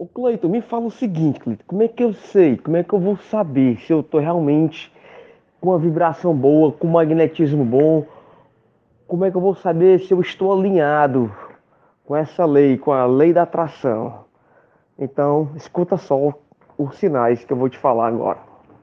Ô Cleiton, me fala o seguinte, Cleiton, como é que eu sei, como é que eu vou saber se eu tô realmente com uma vibração boa, com um magnetismo bom? Como é que eu vou saber se eu estou alinhado com essa lei, com a lei da atração? Então, escuta só os sinais que eu vou te falar agora.